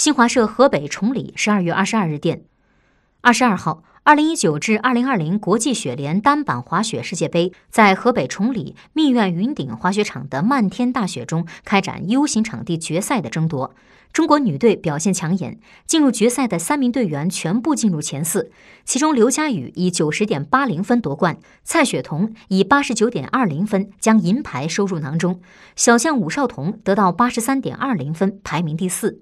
新华社河北崇礼十二月二十二日电，二十二号，二零一九至二零二零国际雪联单板滑雪世界杯在河北崇礼密苑云顶滑雪场的漫天大雪中开展 U 型场地决赛的争夺。中国女队表现抢眼，进入决赛的三名队员全部进入前四，其中刘佳宇以九十点八零分夺冠，蔡雪桐以八十九点二零分将银牌收入囊中，小将武少彤得到八十三点二零分，排名第四。